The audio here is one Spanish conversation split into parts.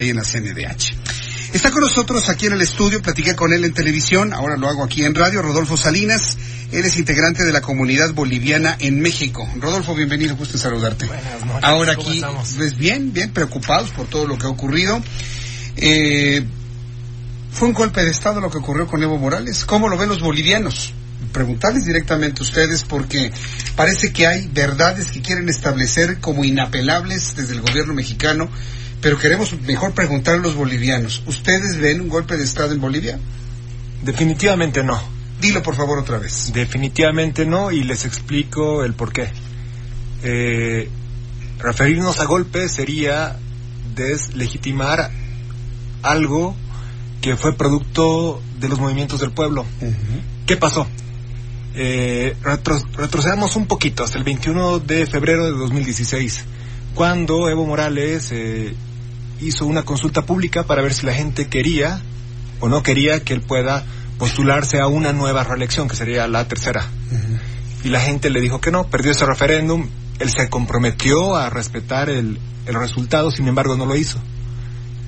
En la CNDH. Está con nosotros aquí en el estudio, platiqué con él en televisión, ahora lo hago aquí en radio, Rodolfo Salinas. Él es integrante de la comunidad boliviana en México. Rodolfo, bienvenido, gusto en saludarte. Buenas noches. Ahora ¿cómo aquí, pues bien, bien preocupados por todo lo que ha ocurrido. Eh, fue un golpe de Estado lo que ocurrió con Evo Morales. ¿Cómo lo ven los bolivianos? Preguntarles directamente a ustedes porque parece que hay verdades que quieren establecer como inapelables desde el gobierno mexicano, pero queremos mejor preguntar a los bolivianos. ¿Ustedes ven un golpe de Estado en Bolivia? Definitivamente no. Dilo por favor otra vez. Definitivamente no y les explico el por qué. Eh, referirnos a golpe sería deslegitimar algo que fue producto de los movimientos del pueblo. ¿Qué pasó? Eh, retro- retrocedamos un poquito hasta el 21 de febrero de 2016, cuando Evo Morales eh, hizo una consulta pública para ver si la gente quería o no quería que él pueda postularse a una nueva reelección, que sería la tercera. Y la gente le dijo que no, perdió ese referéndum, él se comprometió a respetar el, el resultado, sin embargo no lo hizo.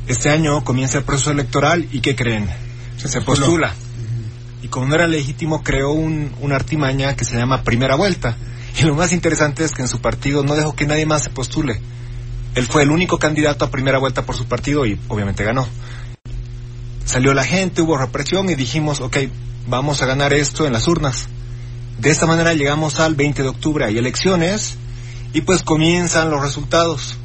Este año comienza el proceso electoral y ¿qué creen? Se postula. Y como no era legítimo, creó un, una artimaña que se llama primera vuelta. Y lo más interesante es que en su partido no dejó que nadie más se postule. Él fue el único candidato a primera vuelta por su partido y obviamente ganó. Salió la gente, hubo represión y dijimos, ok, vamos a ganar esto en las urnas. De esta manera llegamos al 20 de octubre, hay elecciones y pues comienzan los resultados.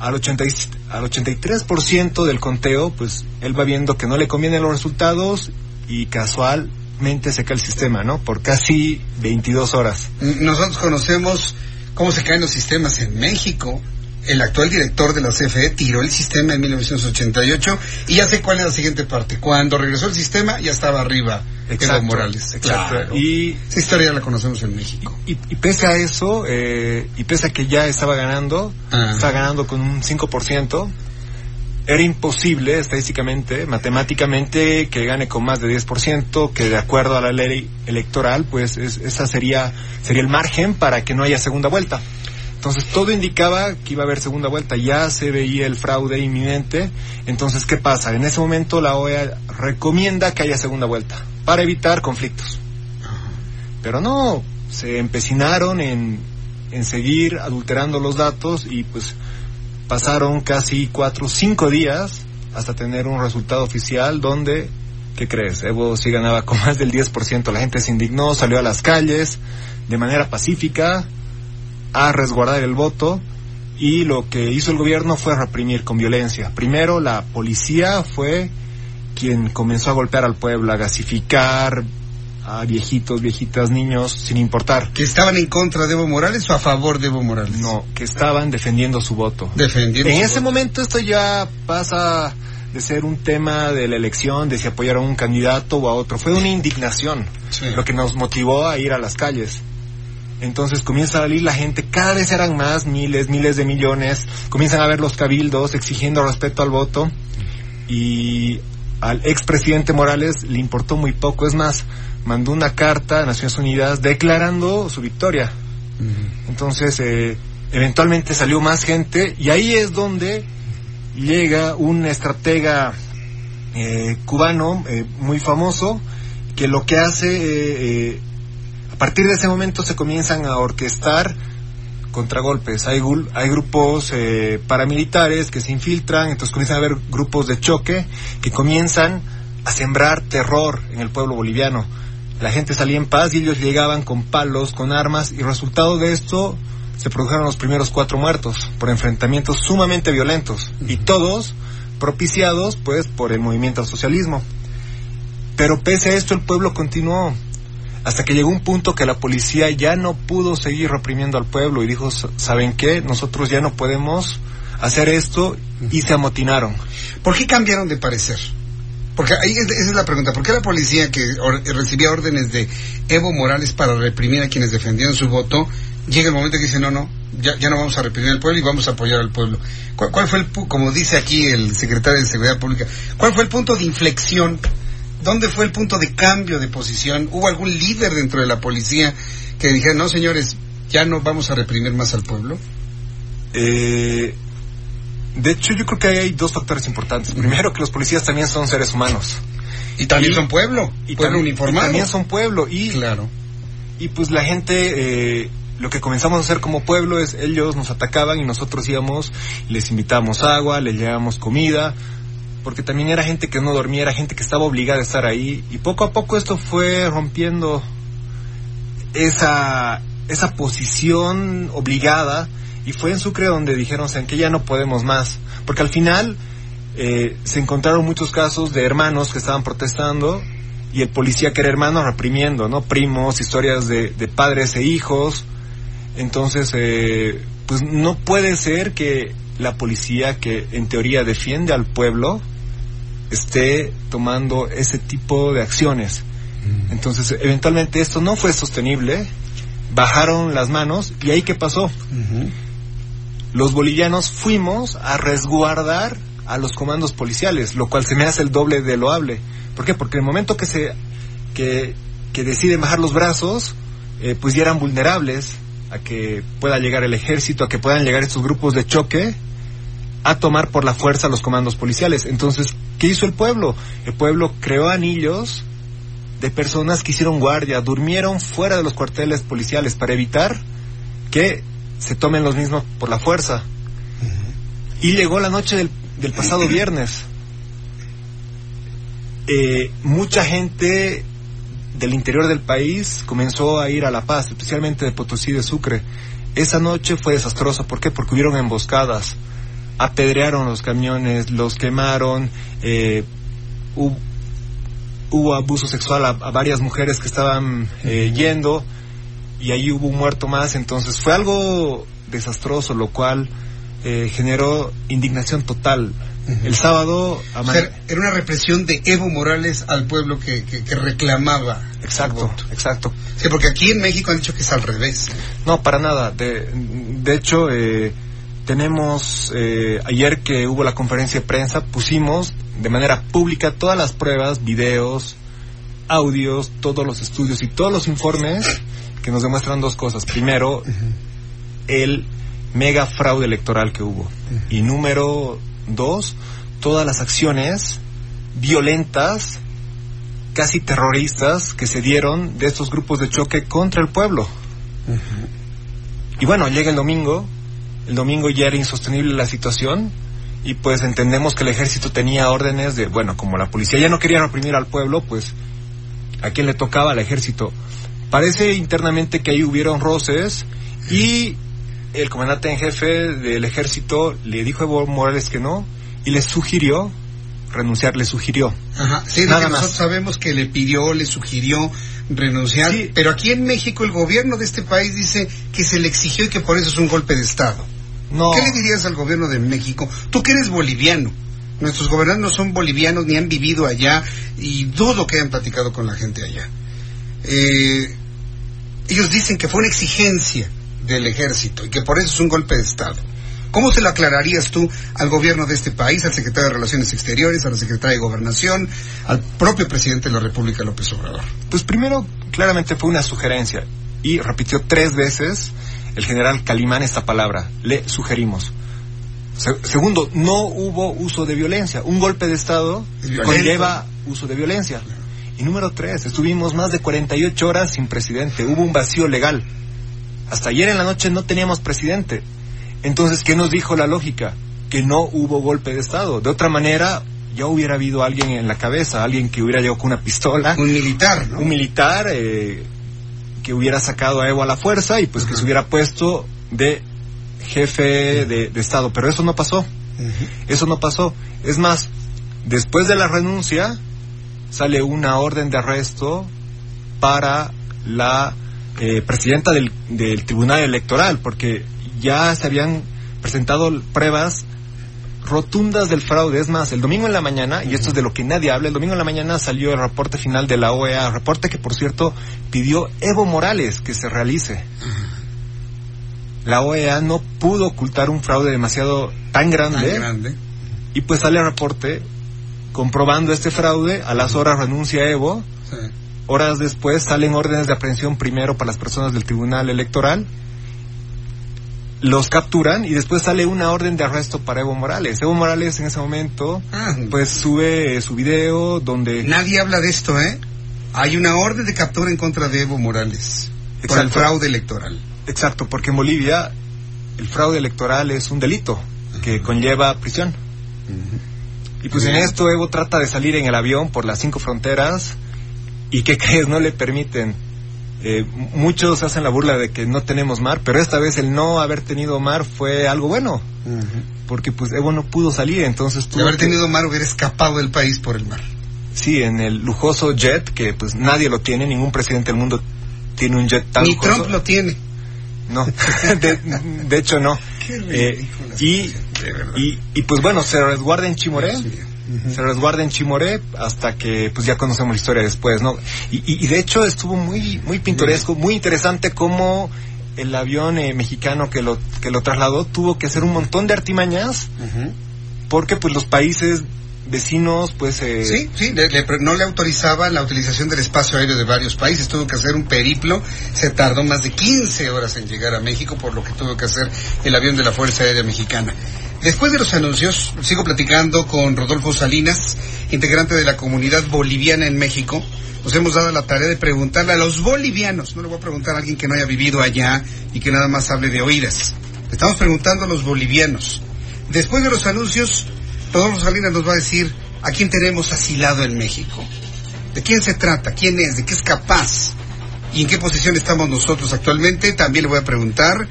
Al, 80 y- al 83% del conteo, pues él va viendo que no le convienen los resultados y casualmente se cae el sistema, ¿no? Por casi 22 horas. Nosotros conocemos cómo se caen los sistemas en México. El actual director de la CFE tiró el sistema en 1988 y ya sé cuál es la siguiente parte. Cuando regresó el sistema ya estaba arriba Evo Morales. Exacto. Claro. Y, Esa historia ya la conocemos en México. y, y pese a eso, eh, y pese a que ya estaba ganando, Ah. estaba ganando con un 5%, era imposible estadísticamente, matemáticamente, que gane con más de 10%, que de acuerdo a la ley electoral, pues es- esa sería, sería el margen para que no haya segunda vuelta. Entonces todo indicaba que iba a haber segunda vuelta, ya se veía el fraude inminente. Entonces, ¿qué pasa? En ese momento la OEA recomienda que haya segunda vuelta para evitar conflictos. Pero no, se empecinaron en, en seguir adulterando los datos y pues pasaron casi cuatro, cinco días hasta tener un resultado oficial donde, ¿qué crees? Evo sí ganaba con más del 10%. La gente se indignó, salió a las calles de manera pacífica a resguardar el voto y lo que hizo el gobierno fue reprimir con violencia. Primero la policía fue quien comenzó a golpear al pueblo, a gasificar a viejitos, viejitas, niños, sin importar. ¿Que estaban en contra de Evo Morales o a favor de Evo Morales? No, que estaban defendiendo su voto. Defendiendo. En su ese voto. momento esto ya pasa de ser un tema de la elección, de si apoyar a un candidato o a otro. Fue una indignación Sí. lo que nos motivó a ir a las calles. Entonces comienza a salir la gente, cada vez eran más, miles, miles de millones, comienzan a ver los cabildos exigiendo respeto al voto. Y al expresidente Morales le importó muy poco, es más, mandó una carta a Naciones Unidas declarando su victoria. Entonces, eh, eventualmente salió más gente y ahí es donde llega un estratega eh, cubano eh, muy famoso que lo que hace, eh, eh, a partir de ese momento se comienzan a orquestar contragolpes. Hay, hay grupos eh, paramilitares que se infiltran, entonces comienzan a haber grupos de choque que comienzan a sembrar terror en el pueblo boliviano. La gente salía en paz y ellos llegaban con palos, con armas, y resultado de esto se produjeron los primeros cuatro muertos por enfrentamientos sumamente violentos y todos propiciados pues por el movimiento al socialismo. Pero pese a esto el pueblo continuó hasta que llegó un punto que la policía ya no pudo seguir reprimiendo al pueblo y dijo, "S- ¿saben qué? Nosotros ya no podemos hacer esto y se amotinaron. ¿Por qué cambiaron de parecer? Porque ahí es, esa es la pregunta. ¿Por qué la policía que recibía órdenes de Evo Morales para reprimir a quienes defendían su voto, llega el momento que dice, no, no, ya, ya no vamos a reprimir al pueblo y vamos a apoyar al pueblo? ¿Cuál, ¿Cuál, fue el, como dice aquí el secretario de Seguridad Pública, cuál fue el punto de inflexión? ¿Dónde fue el punto de cambio de posición? ¿Hubo algún líder dentro de la policía que dijera, no, señores, ya no vamos a reprimir más al pueblo? Eh, de hecho, yo creo que hay dos factores importantes. Primero, que los policías también son seres humanos. Y también son pueblo, y pueblo también, uniformado. y también son pueblo. Y, Claro. y pues la gente, eh, lo que comenzamos a hacer como pueblo es, ellos nos atacaban y nosotros íbamos, les invitábamos agua, les llevábamos comida, porque también era gente que no dormía, era gente que estaba obligada a estar ahí. Y poco a poco esto fue rompiendo esa, esa posición obligada. Y fue en Sucre donde dijeron "Saben que ya no podemos más porque al final eh, se encontraron muchos casos de hermanos que estaban protestando y el policía que era hermano reprimiendo no primos historias de, de padres e hijos. Entonces eh, pues no puede ser que la policía que en teoría defiende al pueblo esté tomando ese tipo de acciones entonces eventualmente esto no fue sostenible bajaron las manos y ahí qué pasó los bolivianos fuimos a resguardar a los comandos policiales, lo cual se me hace el doble de loable. ¿Por qué? Porque en el momento que se que, que deciden bajar los brazos, eh, pues ya eran vulnerables a que pueda llegar el ejército, a que puedan llegar estos grupos de choque a tomar por la fuerza los comandos policiales. Entonces, ¿qué hizo el pueblo? El pueblo creó anillos de personas que hicieron guardia, durmieron fuera de los cuarteles policiales para evitar que se tomen los mismos por la fuerza. Y llegó la noche del, del pasado viernes. Eh, mucha gente del interior del país comenzó a ir a La Paz, especialmente de Potosí de Sucre. Esa noche fue desastrosa. ¿Por qué? Porque hubieron emboscadas. Apedrearon los camiones, los quemaron, eh, hubo, hubo abuso sexual a, a varias mujeres que estaban eh, yendo y ahí hubo un muerto más. Entonces fue algo desastroso, lo cual eh, generó indignación total. El sábado... O sea, era una represión de Evo Morales al pueblo que, que, que reclamaba. Exacto, exacto. Sí, porque aquí en México han dicho que es al revés. No, para nada. De, de hecho, eh, tenemos, eh, ayer que hubo la conferencia de prensa, pusimos de manera pública todas las pruebas, videos, audios, todos los estudios y todos los informes que nos demuestran dos cosas. Primero, el mega fraude electoral que hubo. Y número dos, todas las acciones violentas, casi terroristas, que se dieron de estos grupos de choque contra el pueblo. Y bueno, llega el domingo, el domingo ya era insostenible la situación y pues entendemos que el ejército tenía órdenes de, bueno, como la policía ya no quería reprimir al pueblo, pues a quién le tocaba al ejército. Parece internamente que ahí hubieron roces y el comandante en jefe del ejército le dijo a Evo Morales que no y le sugirió renunciar, le sugirió. Ajá. Sí, Nada que más. nosotros sabemos que le pidió, le sugirió renunciar, Sí. pero aquí en México el gobierno de este país dice que se le exigió y que por eso es un golpe de Estado. No. ¿Qué le dirías al gobierno de México? Tú que eres boliviano. Nuestros gobernantes no son bolivianos ni han vivido allá y dudo que hayan platicado con la gente allá. Eh, ellos dicen que fue una exigencia del ejército y que por eso es un golpe de Estado. ¿Cómo se lo aclararías tú al gobierno de este país, al secretario de Relaciones Exteriores, a la secretaria de Gobernación, al propio presidente de la República, López Obrador? Pues primero, claramente fue una sugerencia y repitió tres veces el general Calimán esta palabra, le sugerimos. Se- segundo, no hubo uso de violencia. Un golpe de Estado conlleva uso de violencia. Y número tres, estuvimos más de 48 horas sin presidente. Hubo un vacío legal. Hasta ayer en la noche no teníamos presidente. Entonces, ¿qué nos dijo la lógica? Que no hubo golpe de Estado. De otra manera, ya hubiera habido alguien en la cabeza, alguien que hubiera llegado con una pistola Un militar, ¿no? un militar eh, que hubiera sacado a Evo a la fuerza y pues que se hubiera puesto de jefe de, de Estado. Pero eso no pasó, eso no pasó. Es más, después de la renuncia sale una orden de arresto para la eh, presidenta del, del Tribunal Electoral, porque ya se habían presentado pruebas rotundas del fraude. Es más, el domingo en la mañana, y esto es de lo que nadie habla, el domingo en la mañana salió el reporte final de la OEA, reporte que por cierto pidió Evo Morales que se realice. La OEA no pudo ocultar un fraude demasiado tan grande, Tan grande. y pues sale el reporte comprobando este fraude, a las horas renuncia Evo, Sí. Horas después salen órdenes de aprehensión primero para las personas del Tribunal Electoral. Los capturan y después sale una orden de arresto para Evo Morales. Evo Morales en ese momento Ah, pues sube eh, su video donde Nadie habla de esto, ¿eh? Hay una orden de captura en contra de Evo Morales por el Exacto. fraude electoral. exacto porque en Bolivia el fraude electoral es un delito que conlleva prisión. Y pues en esto Evo trata de salir en el avión por las cinco fronteras y ¿qué crees? No le permiten. Eh, muchos hacen la burla de que no tenemos mar, pero esta vez el no haber tenido mar fue algo bueno, porque pues Evo no pudo salir, entonces De haber tenido mar hubiera escapado del país por el mar. sí en el lujoso jet que pues nadie lo tiene, ningún presidente del mundo tiene un jet tan Ni lujoso. Trump lo tiene. No, de, de hecho no. Qué Eh, y, y, y pues bueno, se resguarda en Chimoré. Se resguarda en Chimoré hasta que pues ya conocemos la historia después, ¿no? Y, y- y de hecho estuvo muy muy pintoresco, muy interesante cómo el avión eh, mexicano que lo que lo trasladó tuvo que hacer un montón de artimañas porque pues los países vecinos pues eh, Sí, sí, le- le- no le autorizaban la utilización del espacio aéreo de varios países, tuvo que hacer un periplo, se tardó más de 15 horas en llegar a México, por lo que tuvo que hacer el avión de la Fuerza Aérea Mexicana. Después de los anuncios, sigo platicando con Rodolfo Salinas, integrante de la comunidad boliviana en México. Nos hemos dado la tarea de preguntarle a los bolivianos, no le voy a preguntar a alguien que no haya vivido allá y que nada más hable de oídas. Estamos preguntando a los bolivianos. Después de los anuncios, Rodolfo Salinas nos va a decir a quién tenemos asilado en México. ¿De quién se trata? ¿Quién es? ¿De qué es capaz? ¿Y en qué posición estamos nosotros actualmente? También le voy a preguntar.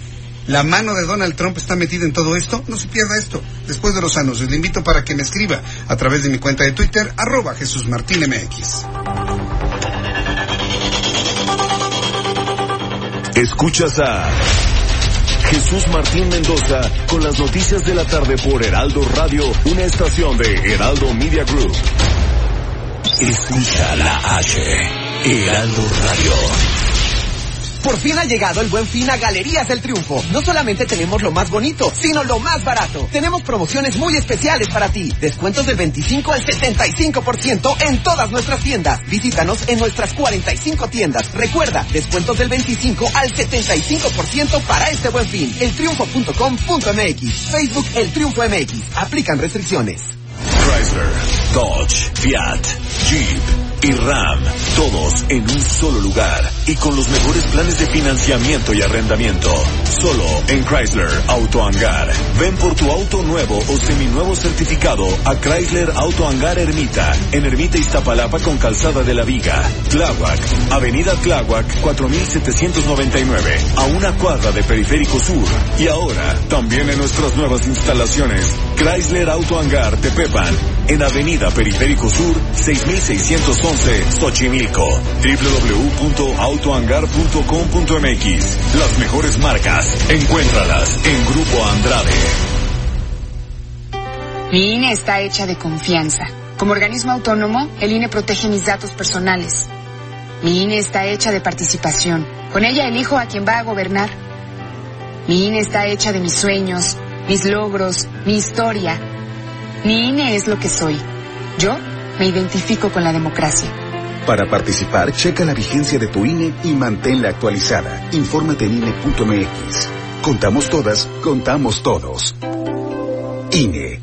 ¿La mano de Donald Trump está metida en todo esto? No se pierda esto. Después de los anuncios, le invito para que me escriba a través de mi cuenta de Twitter, arroba Jesús Martín MX. Escuchas a Jesús Martín Mendoza con las noticias de la tarde por Heraldo Radio, una estación de Heraldo Media Group. Escucha la H, Heraldo Radio. Por fin ha llegado el buen fin a Galerías del Triunfo. No solamente tenemos lo más bonito, sino lo más barato. Tenemos promociones muy especiales para ti. Descuentos del 25 al 75% en todas nuestras tiendas. Visítanos en nuestras 45 tiendas. Recuerda, descuentos del 25 al 75% para este buen fin. Eltriunfo.com.mx. Facebook El Triunfo MX. Aplican restricciones. Chrysler, Dodge, Fiat, Jeep y Ram, todos en un solo lugar y con los mejores planes de financiamiento y arrendamiento. Solo en Chrysler Auto Hangar. Ven por tu auto nuevo o seminuevo certificado a Chrysler Auto Hangar Ermita, en Ermita Iztapalapa con Calzada de la Viga. Tláhuac, Avenida Tláhuac 4799, a una cuadra de Periférico Sur. Y ahora, también en nuestras nuevas instalaciones, Chrysler Auto Hangar Tepepan, en Avenida Periférico Sur 6611, Xochimilco. www.autohangar.com.mx. Las mejores marcas, encuéntralas en Grupo Andrade. Mi INE está hecha de confianza. Como organismo autónomo, el INE protege mis datos personales. Mi INE está hecha de participación. Con ella elijo a quien va a gobernar. Mi INE está hecha de mis sueños, mis logros, mi historia. Mi INE es lo que soy. Yo me identifico con la democracia. Para participar, checa la vigencia de tu INE y manténla actualizada. Infórmate en INE.mx. Contamos todas, contamos todos. INE.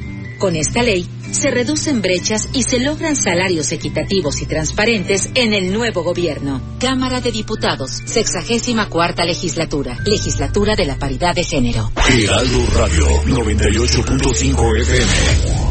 Con esta ley, se reducen brechas y se logran salarios equitativos y transparentes en el nuevo gobierno. Cámara de Diputados, sexagésima cuarta legislatura, legislatura de la paridad de género. Heraldo Radio 98.5 FM.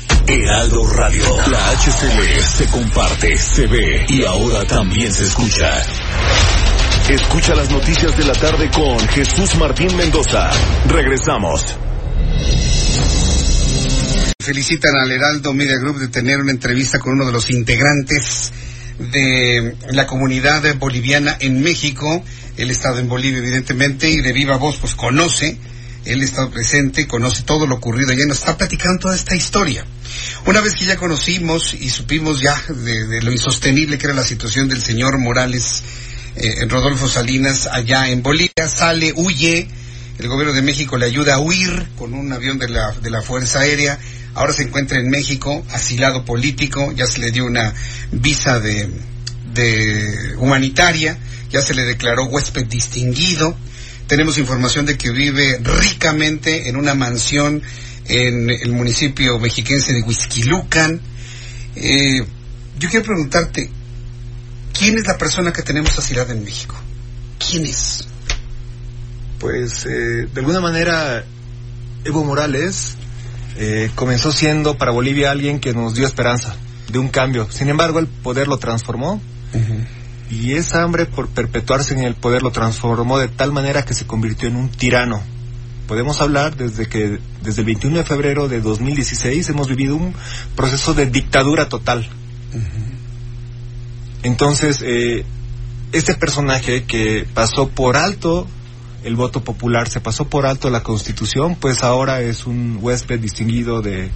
Heraldo Radio. La HCL se comparte, se ve y ahora también se escucha. Escucha las noticias de la tarde con Jesús Martín Mendoza. Regresamos. Felicitan al Heraldo Media Group de tener una entrevista con uno de los integrantes de la comunidad boliviana en México. Él ha estado en Bolivia, evidentemente, y de viva voz, pues conoce él ha estado presente, conoce todo lo ocurrido y nos está platicando toda esta historia. Una vez que ya conocimos y supimos ya de, lo insostenible que era la situación del señor Morales, eh, Rodolfo Salinas, allá en Bolivia, sale, huye, el gobierno de México le ayuda a huir con un avión de la, de la Fuerza Aérea, ahora se encuentra en México, asilado político, ya se le dio una visa de, de humanitaria, ya se le declaró huésped distinguido, tenemos información de que vive ricamente en una mansión en el municipio mexiquense de Huizquilucan. Eh, yo quiero preguntarte, ¿quién es la persona que tenemos asilada en México? ¿Quién es? Pues, eh, de alguna manera, Evo Morales eh, comenzó siendo para Bolivia alguien que nos dio esperanza de un cambio. Sin embargo, el poder lo transformó y esa hambre por perpetuarse en el poder lo transformó de tal manera que se convirtió en un tirano. Podemos hablar desde que desde el 21 de febrero de 2016 hemos vivido un proceso de dictadura total. Entonces, eh, este personaje que pasó por alto el voto popular, se pasó por alto la constitución, pues ahora es un huésped distinguido de,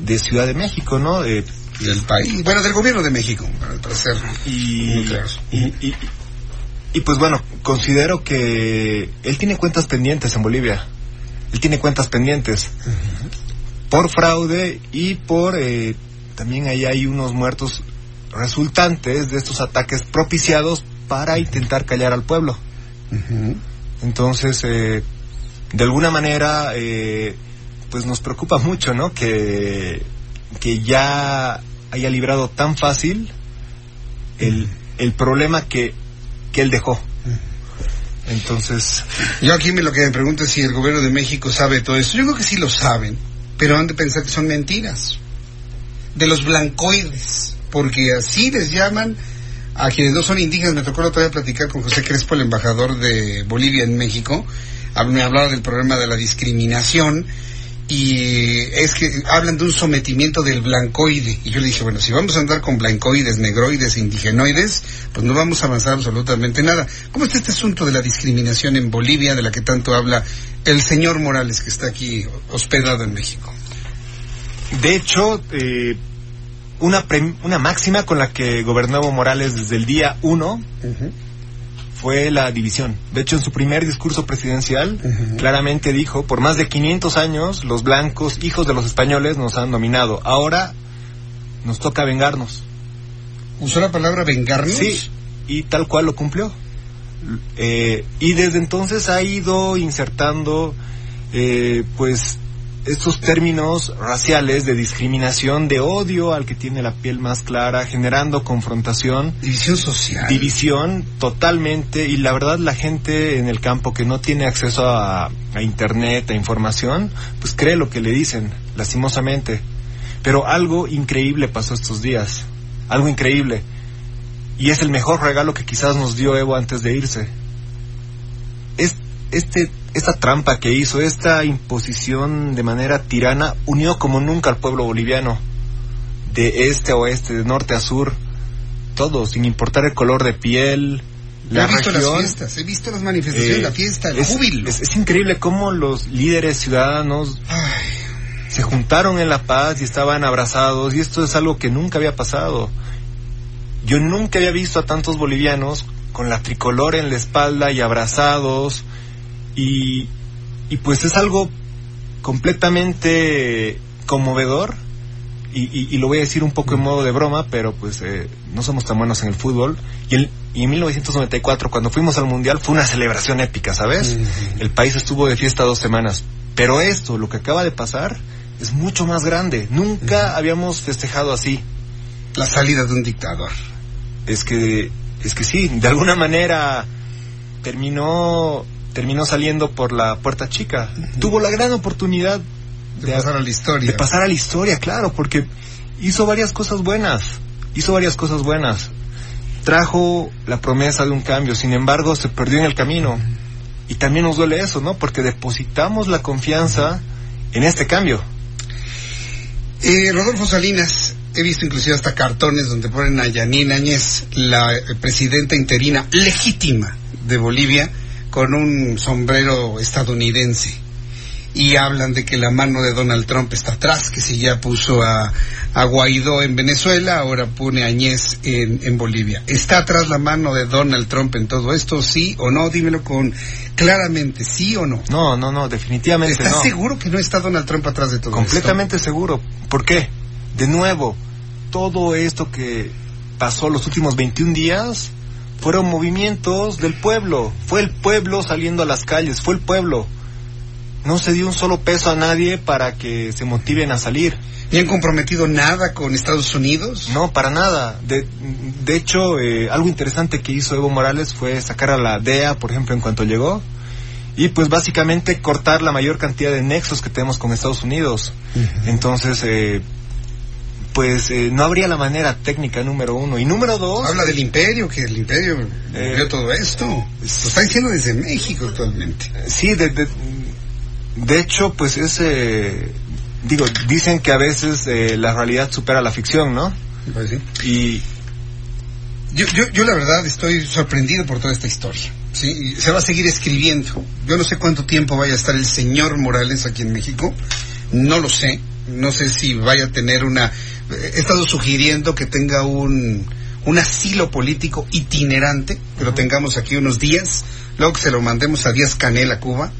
de Ciudad de México, ¿no? Eh, del país, bueno, del gobierno de México, para ser y, y, y, pues bueno, considero que él tiene cuentas pendientes en Bolivia. Él tiene cuentas pendientes. Por fraude y por eh, también ahí hay unos muertos resultantes de estos ataques propiciados para intentar callar al pueblo. Entonces, eh, de alguna manera, eh, pues nos preocupa mucho, ¿no? Que, que ya haya librado tan fácil el, el problema que, que él dejó. Entonces. Yo aquí me lo que me pregunto es si el gobierno de México sabe todo esto. Yo creo que sí lo saben, pero han de pensar que son mentiras. De los blancoides, porque así les llaman a quienes no son indígenas. Me tocó la otra vez platicar con José Crespo, el embajador de Bolivia en México. Me hablaba del problema de la discriminación y es que hablan de un sometimiento del blancoide. Y yo le dije, bueno, si vamos a andar con blancoides, negroides e indigenoides, pues no vamos a avanzar absolutamente nada. ¿Cómo está este asunto de la discriminación en Bolivia, de la que tanto habla el señor Morales, que está aquí hospedado en México? De hecho, eh, una, una máxima con la que gobernó Morales desde el día uno fue la división. De hecho, en su primer discurso presidencial, claramente dijo, por más de 500 años, los blancos, hijos de los españoles, nos han dominado. Ahora nos toca vengarnos. ¿Usó la palabra vengarnos? Sí, y tal cual lo cumplió. Eh, y desde entonces ha ido insertando, eh, pues, estos términos raciales de discriminación, de odio al que tiene la piel más clara, generando confrontación. División social. División totalmente. Y la verdad la gente en el campo que no tiene acceso a, a internet, a información, pues cree lo que le dicen, lastimosamente. Pero algo increíble pasó estos días. Algo increíble. Y es el mejor regalo que quizás nos dio Evo antes de irse. Es, este esta trampa que hizo, esta imposición de manera tirana, unió como nunca al pueblo boliviano, de este a oeste, de norte a sur, todo, sin importar el color de piel, la he visto región. las fiestas, he visto las manifestaciones, Eh, la fiesta, el es, júbilo. es- es increíble cómo los líderes ciudadanos se juntaron en La Paz y estaban abrazados, y esto es algo que nunca había pasado. Yo nunca había visto a tantos bolivianos con la tricolor en la espalda y abrazados, y, y pues es algo completamente conmovedor. Y, y- y lo voy a decir un poco en modo de broma, pero pues eh, no somos tan buenos en el fútbol. Y, el- y en 1994, cuando fuimos al Mundial, fue una celebración épica, ¿sabes? El país estuvo de fiesta dos semanas. Pero esto, lo que acaba de pasar, es mucho más grande. Nunca habíamos festejado así. La salida de un dictador. Es que, es que sí, de alguna manera terminó, terminó saliendo por la puerta chica. Tuvo la gran oportunidad De pasar a la historia. de pasar a la historia, claro, porque hizo varias cosas buenas, hizo varias cosas buenas. Trajo la promesa de un cambio, sin embargo se perdió en el camino. Y también nos duele eso, ¿no? Porque depositamos la confianza en este cambio. Eh, Rodolfo Salinas, he visto inclusive hasta cartones donde ponen a Yanine Áñez, la presidenta interina legítima de Bolivia, con un sombrero estadounidense. Y hablan de que la mano de Donald Trump está atrás, que si ya puso a, a Guaidó en Venezuela, ahora pone a Áñez en, en Bolivia. ¿Está atrás la mano de Donald Trump en todo esto? ¿Sí o no? Dímelo con claramente, ¿sí o no? No, no, no, definitivamente ¿Estás no. seguro que no está Donald Trump atrás de todo Completamente seguro. ¿Por qué? De nuevo, todo esto que pasó los últimos 21 días fueron movimientos del pueblo. Fue el pueblo saliendo a las calles, fue el pueblo. No se dio un solo peso a nadie para que se motiven a salir. ¿Y han comprometido nada con Estados Unidos? No, para nada. De, de hecho, eh, algo interesante que hizo Evo Morales fue sacar a la DEA, por ejemplo, en cuanto llegó. Y pues básicamente cortar la mayor cantidad de nexos que tenemos con Estados Unidos. Entonces, eh, pues eh, no habría la manera técnica número uno. Y número dos... Habla del imperio, que el imperio Eh, vio todo esto. Lo está diciendo desde México actualmente. Sí, de, de, de hecho, pues es... eh, digo, dicen que a veces eh, la realidad supera la ficción, ¿no? Pues sí. Y... Yo, yo, yo la verdad estoy sorprendido por toda esta historia. ¿sí? Se va a seguir escribiendo. Yo no sé cuánto tiempo vaya a estar el señor Morales aquí en México. No lo sé. No sé si vaya a tener una... He estado sugiriendo que tenga un, un asilo político itinerante, que lo tengamos aquí unos días, luego que se lo mandemos a Díaz Canel a Cuba,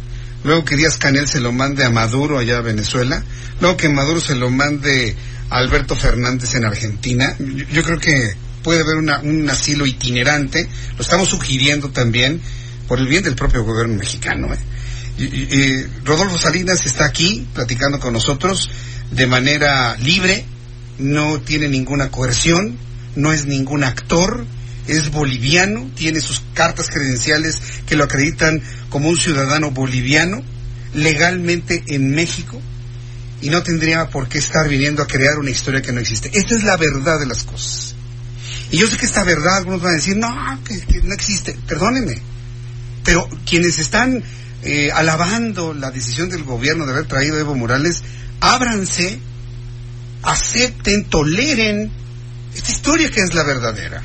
luego que Díaz Canel se lo mande a Maduro allá a Venezuela, luego que Maduro se lo mande a Alberto Fernández en Argentina. Yo, yo creo que puede haber una, un asilo itinerante, lo estamos sugiriendo también por el bien del propio gobierno mexicano. ¿eh? Rodolfo Salinas está aquí platicando con nosotros de manera libre, no tiene ninguna coerción, no es ningún actor, es boliviano, tiene sus cartas credenciales que lo acreditan como un ciudadano boliviano, legalmente en México, y no tendría por qué estar viniendo a crear una historia que no existe. Esta es la verdad de las cosas. Y yo sé que esta verdad, algunos van a decir, no, que, que no existe, perdónenme, pero quienes están eh, alabando la decisión del gobierno de haber traído a Evo Morales, ábranse, acepten, toleren esta historia que es la verdadera.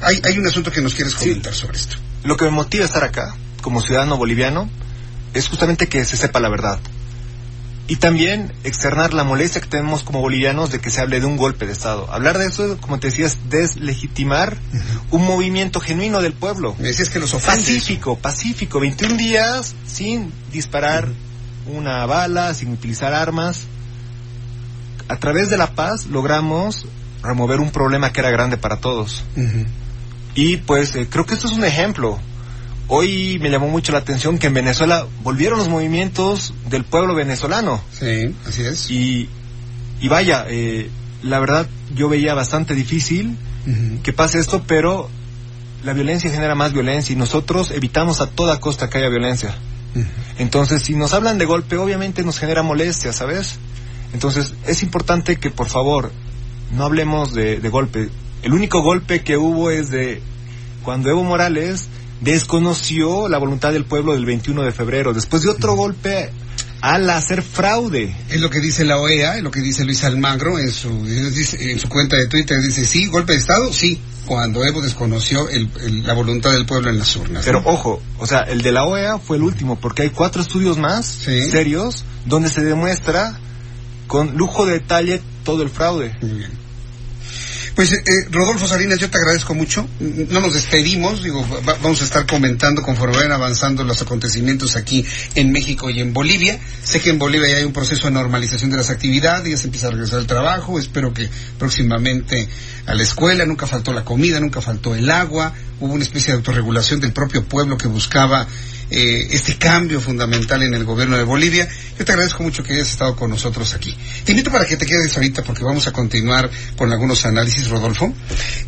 Hay, hay un asunto que nos quieres comentar sobre esto. Lo que me motiva a estar acá, como ciudadano boliviano, es justamente que se sepa la verdad. Y también externar la molestia que tenemos como bolivianos de que se hable de un golpe de Estado. Hablar de eso, como te decías, deslegitimar un movimiento genuino del pueblo. Me decías que los ofende Pacífico, pacífico. 21 días sin disparar una bala, sin utilizar armas. A través de la paz logramos remover un problema que era grande para todos. Y pues eh, creo que esto es un ejemplo, hoy me llamó mucho la atención que en Venezuela volvieron los movimientos del pueblo venezolano. Sí, así es. Y, y vaya, eh, la verdad yo veía bastante difícil que pase esto, pero la violencia genera más violencia y nosotros evitamos a toda costa que haya violencia. Entonces, si nos hablan de golpe, obviamente nos genera molestia, ¿sabes? Entonces, es importante que por favor no hablemos de, de golpe. El único golpe que hubo es de cuando Evo Morales desconoció la voluntad del pueblo del 21 de febrero, después de otro golpe al hacer fraude. Es lo que dice la OEA, es lo que dice Luis Almagro en su, en su cuenta de Twitter. Dice, sí, golpe de Estado, sí, cuando Evo desconoció el, el, la voluntad del pueblo en las urnas. Pero ¿no? ojo, o sea, el de la OEA fue el último, porque hay cuatro estudios más Sí. serios donde se demuestra con lujo de detalle todo el fraude. Muy bien. Pues eh, Rodolfo Salinas, yo te agradezco mucho. No nos despedimos, digo, va- vamos a estar comentando conforme vayan avanzando los acontecimientos aquí en México y en Bolivia. Sé que en Bolivia ya hay un proceso de normalización de las actividades, ya se empieza a regresar al trabajo, espero que próximamente a la escuela, nunca faltó la comida, nunca faltó el agua, hubo una especie de autorregulación del propio pueblo que buscaba eh, este cambio fundamental en el gobierno de Bolivia. Yo te agradezco mucho que hayas estado con nosotros aquí. Te invito para que te quedes ahorita porque vamos a continuar con algunos análisis, Rodolfo,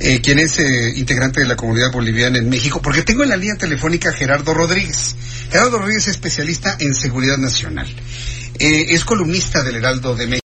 eh, quien es eh, integrante de la comunidad boliviana en México, porque tengo en la línea telefónica a Gerardo Rodríguez. Gerardo Rodríguez es especialista en seguridad nacional. Eh, es columnista del Heraldo de México.